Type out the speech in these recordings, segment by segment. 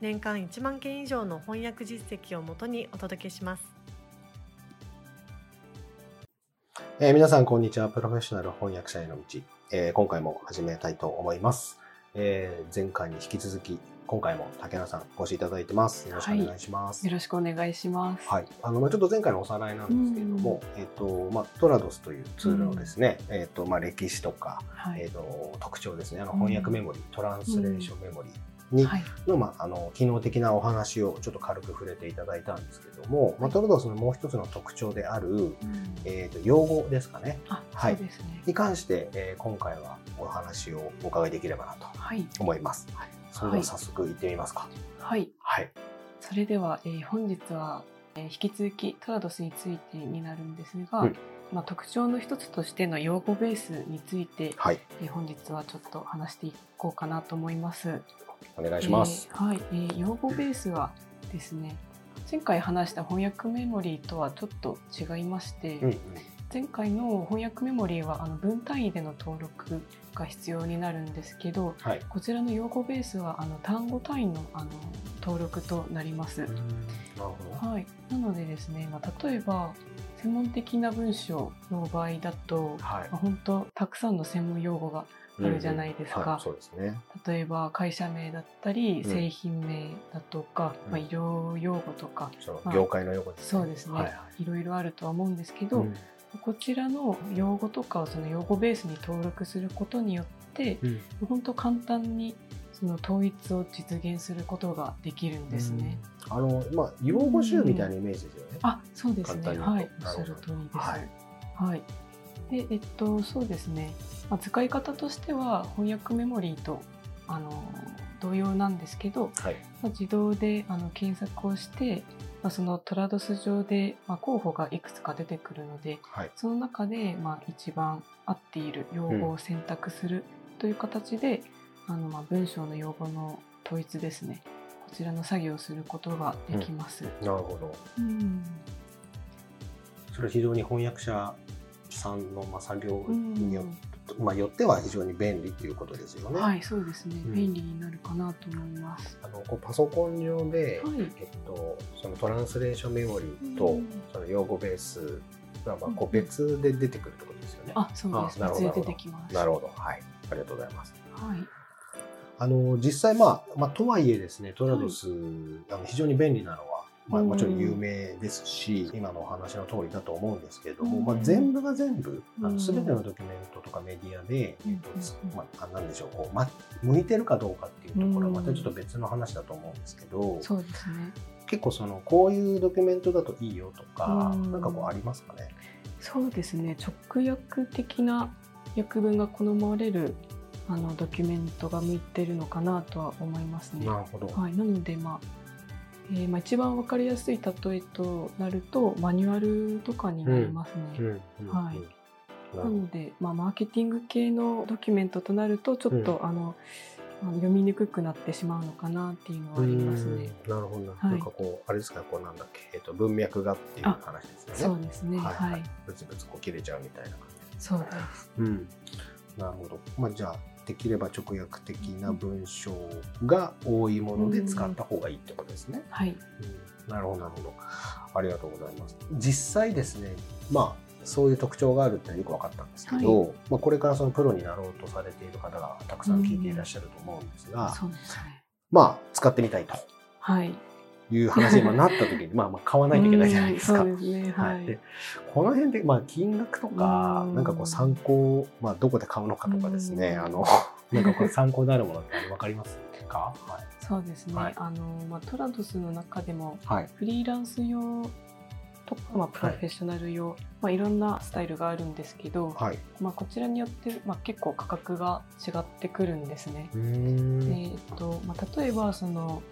年間1万件以上の翻訳実績をもとにお届けします。えー、皆さん、こんにちは。プロフェッショナル翻訳者への道。えー、今回も始めたいと思います。えー、前回に引き続き、今回も竹野さんお越しいただいてます。よろしくお願いします。はい、よろしくお願いします。はい。あの、まあ、ちょっと前回のおさらいなんですけれども、えっ、と、まあ、トラドスというツールのですね、えっ、と、まあ、歴史とか、はい、えっ、と、特徴ですね。あの、翻訳メモリー、トランスレーションメモリー、にの,、まあ、あの機能的なお話をちょっと軽く触れていただいたんですけども、まあ、トルドースのもう一つの特徴である、うん、えーと、用語ですかね。はい、ね、に関して、えー、今回はお話をお伺いできればなと思います。はい、それでは早速行ってみますか。はい、はい、それでは、えー、本日は、えー、引き続きトラドスについてになるんですが、うん。まあ、特徴の一つとしての用語ベースについて、はい、えー、本日はちょっと話していこうかなと思います。お願いします。えー、はい、えー、用語ベースはですね、前回話した翻訳メモリーとはちょっと違いまして、うんうん、前回の翻訳メモリーはあの文単位での登録が必要になるんですけど、はい、こちらの用語ベースはあの単語単位のあの登録となります。なるほど。はい、なのでですね、まあ、例えば専門的な文章の場合だと、はい、まあ、本当たくさんの専門用語があるじゃないですか、うんはい、そうですね、例えば会社名だったり、製品名だとか、まあ、医療用語とか、まあ、業界の用語ですね。そうですね、はいはい、いろいろあるとは思うんですけど、こちらの用語とかをその用語ベースに登録することによって、うん、本当簡単にその統一を実現することができるんですね。うん、あのまあ用語集みたいなイメージですよね。あ、そうですね。はい、おっしゃる通りです。はい。はい、で、えっとそうですね。まあ、使い方としては翻訳メモリーとあの同様なんですけど、はい、まあ、自動であの検索をして、まあ、そのトラドス上で、まあ、候補がいくつか出てくるので、はい、その中で、まあ、一番合っている用語を選択するという形で、うん、あのまあ文章の用語の統一ですね。こちらの作業をすることができます。うん、なるほど、うん、それ非常に翻訳者さんのまあ作業によってまあ、よっては非常に便利ということですよね。はい、そうですね。うん、便利になるかなと思います。あのこうパソコン上で、はい、えっとそのトランスレーションメモリーと、その用語ベースがまあこう別で出てくるってことですよね。あ、そうです。なるほど。なるほど。はい。ありがとうございます。はい。あの実際まあまあとはいえですね、トラドス、はい、あの非常に便利なのはまあ、もちろん有名ですし、今のお話の通りだと思うんですけれども、まあ、全部が全部あの全てのドキュメントとかメディアで、えっとまあ、なんでしょうこう、ま、向いてるかどうかっていうところはまたちょっと別の話だと思うんですけど、そうですね。結構そのこういうドキュメントだといいよとか、なんかこうありますかね？そうですね。直訳的な訳文が好まれるあのドキュメントが向いてるのかなとは思いますね。なるほど。はい、なのでまあえーまあ、一番分かりやすい例えとなるとマニュアルとかになりますね。はい、なので、まあ、マーケティング系のドキュメントとなるとちょっと、うん、あの読みにくくなってしまうのかなっていうのはありますね。なるほど、はい、なんかこうあれですかこうなんだっけえっ、ー、と文脈がっていう話ですよね。そうですね。はい、はい。ブツブツこう切れちゃうみたいな感じ。そうです。うん。なるほど。まあじゃあできれば直訳的な文章が多いもので使った方がいいってことですね。はい、うん、なるほどなるほど。ありがとうございます。実際ですね、まあそういう特徴があるってよく分かったんですけど、はい、まあこれからそのプロになろうとされている方がたくさん聞いていらっしゃると思うんですが、そうですね。まあ使ってみたいと。はい。いう話になった時に、まあまあ買わないといけないじゃないですか。そうですね。はい。でこの辺で、まあ金額とか、なんかこう参考、まあどこで買うのかとかですね、あの、なんかこれ参考になるものってわかりますか、はい、そうですね。はい、あの、まあトラドスの中でも、フリーランス用とか、まあ、プロフェッショナル用、はい、まあ、いろんなスタイルがあるんですけど、はい、まあ、こちらによって、まあ、結構価格が違ってくるんですね。でえっとまあ、例えばその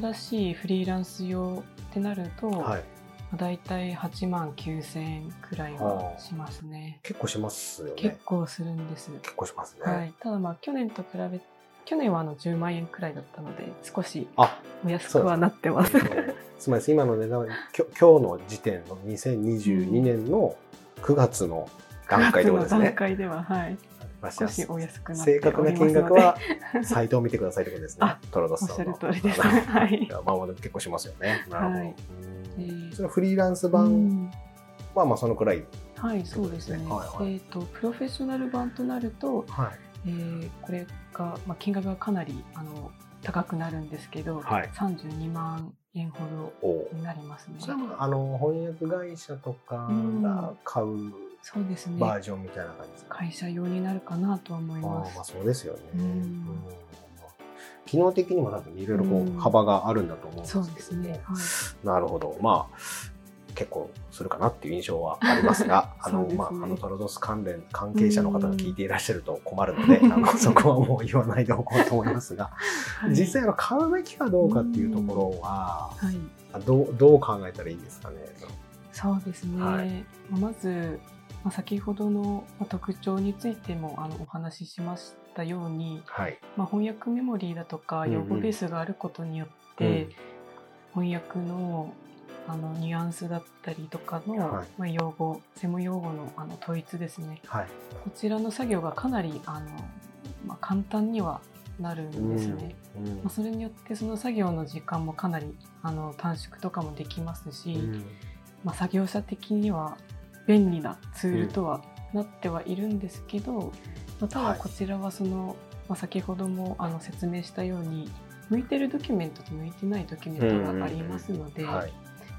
新しいフリーランス用ってなると、はい、だいたい8万9000円くらいはしますね。結構しますよね。結構するんです。結構しますね。はい。ただまあ去年と比べ去年はあの10万円くらいだったので少しお安くはなってます。つまり今の値段きょ今日の時点の2022年の9月の段階ではですね。段階でははい。少しお安くなって正確な金額はサイトを見てくださいということですね。トラドスさんの。おっしゃる通りです。はい。まあまあ結構しますよね。なるほど。はいそれフリーランス版はまあそのくらい、はい、そうですね。はいはい、えっ、ー、とプロフェッショナル版となると、はい、えー、これがまあ金額がかなりあの高くなるんですけど、はい、32万円ほどになりますね。それはあの翻訳会社とかが買う、そうですね。バージョンみたいな感じ。ですか。会社用になるかなと思います。あまあそうですよね。うん。機能的にも多分いろいろこう幅があるんだと思うんですけども、ね。はい、なるほど。まあ結構するかなっていう印象はありますが、あの、ね、まあ、あのトロドス関連関係者の方が聞いていらっしゃると困るので、あのそこはもう言わないでおこうと思いますが、はい、実際の買うべきかどうかっていうところは、はい、どうどう考えたらいいんですかね。そうですね。はい、まずまあ、先ほどの特徴についてもあのお話ししましたように、はい、まあ、翻訳メモリーだとか用語ベースがあることによって、うんうん、翻訳のあのニュアンスだったりとかの、はい、まあ、用語専門用語のあの統一ですね、はい、こちらの作業がかなりあの、まあ、簡単にはなるんですね、うん。うん、まあ、それによってその作業の時間もかなりあの短縮とかもできますし、うん、まあ、作業者的には便利なツールとはなってはいるんですけど、うん、まあ、ただこちらはその、はい、まあ、先ほどもあの説明したように向いてるドキュメントと向いてないドキュメントがありますので、はい、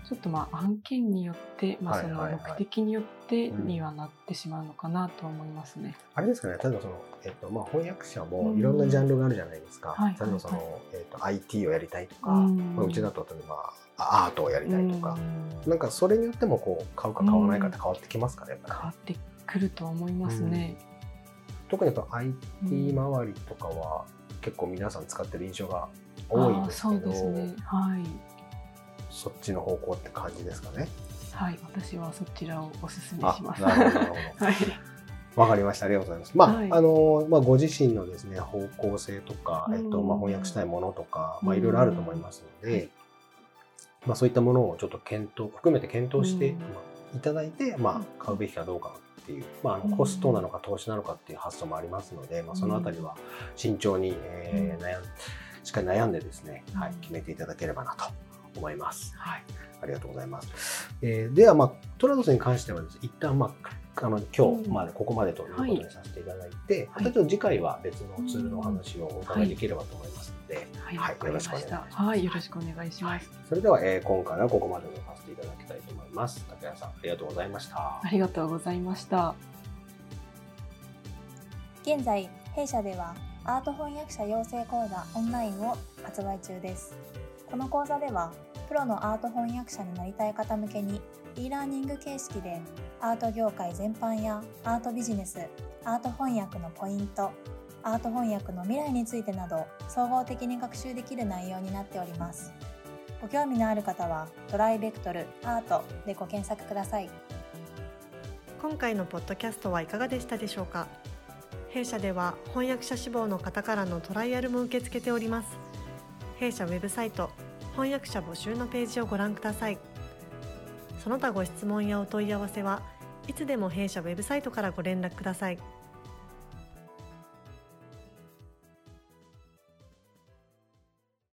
ちょっとまあ案件によって、まあ、その目的によってにはなってしまうのかなと思いますね。あれですかね例えばその、えっとまあ、翻訳者もいろんなジャンルがあるじゃないですか。うん、例えばその、えっと、IT をやりたいとか、うん、まあ、うちだと例えばアートをやりたいとか、うん、なんかそれによってもこう買うか買わないかって変わってきますかね、変わってくると思いますね。特にやっぱ IT 周りとかは結構皆さん使ってる印象が多いんですけど、そうですね。はい。そっちの方向って感じですかね。はい、私はそちらをお勧めします。なるほど、なるほど。はい。わかりました。ありがとうございます。まあ、はい、あの、まあ、ご自身のですね、方向性とか、えっと、まあ、翻訳したいものとか、まあ、いろいろあると思いますので、まあ、そういったものをちょっと検討、含めて検討して、まあ、いただいて、まあ、買うべきかどうかっていう、まあ、あのコストなのか投資なのかっていう発想もありますので、まあ、そのあたりは慎重に、えー、悩んしっかり悩んでですね、はい、決めていただければなと思います。はい。ありがとうございます。えー、では、まあ、トラドスに関してはです、ね、一旦、まあ、あの今日までここまでということにさせていただいて、はい、また次回は別のツールのお話をお伺いできればと思いますので、はい、はい、よろしくお願いします。はい、よろしくお願いします。それでは、えー、今回はここまでとさせていただきたいと思います。竹谷さん、ありがとうございました。ありがとうございました。現在、弊社ではアート翻訳者養成講座オンラインを発売中です。この講座ではプロのアート翻訳者になりたい方向けに e ラーニング形式でアート業界全般やアートビジネスアート翻訳のポイントアート翻訳の未来についてなど総合的に学習できる内容になっております。ご興味のある方はトライベクトルアートでご検索ください。今回のポッドキャストはいかがでしたでしょうか？弊社では翻訳者志望の方からのトライアルも受け付けております。弊社ウェブサイト翻訳者募集のページをご覧くださいその他ご質問やお問い合わせはいつでも弊社ウェブサイトからご連絡ください。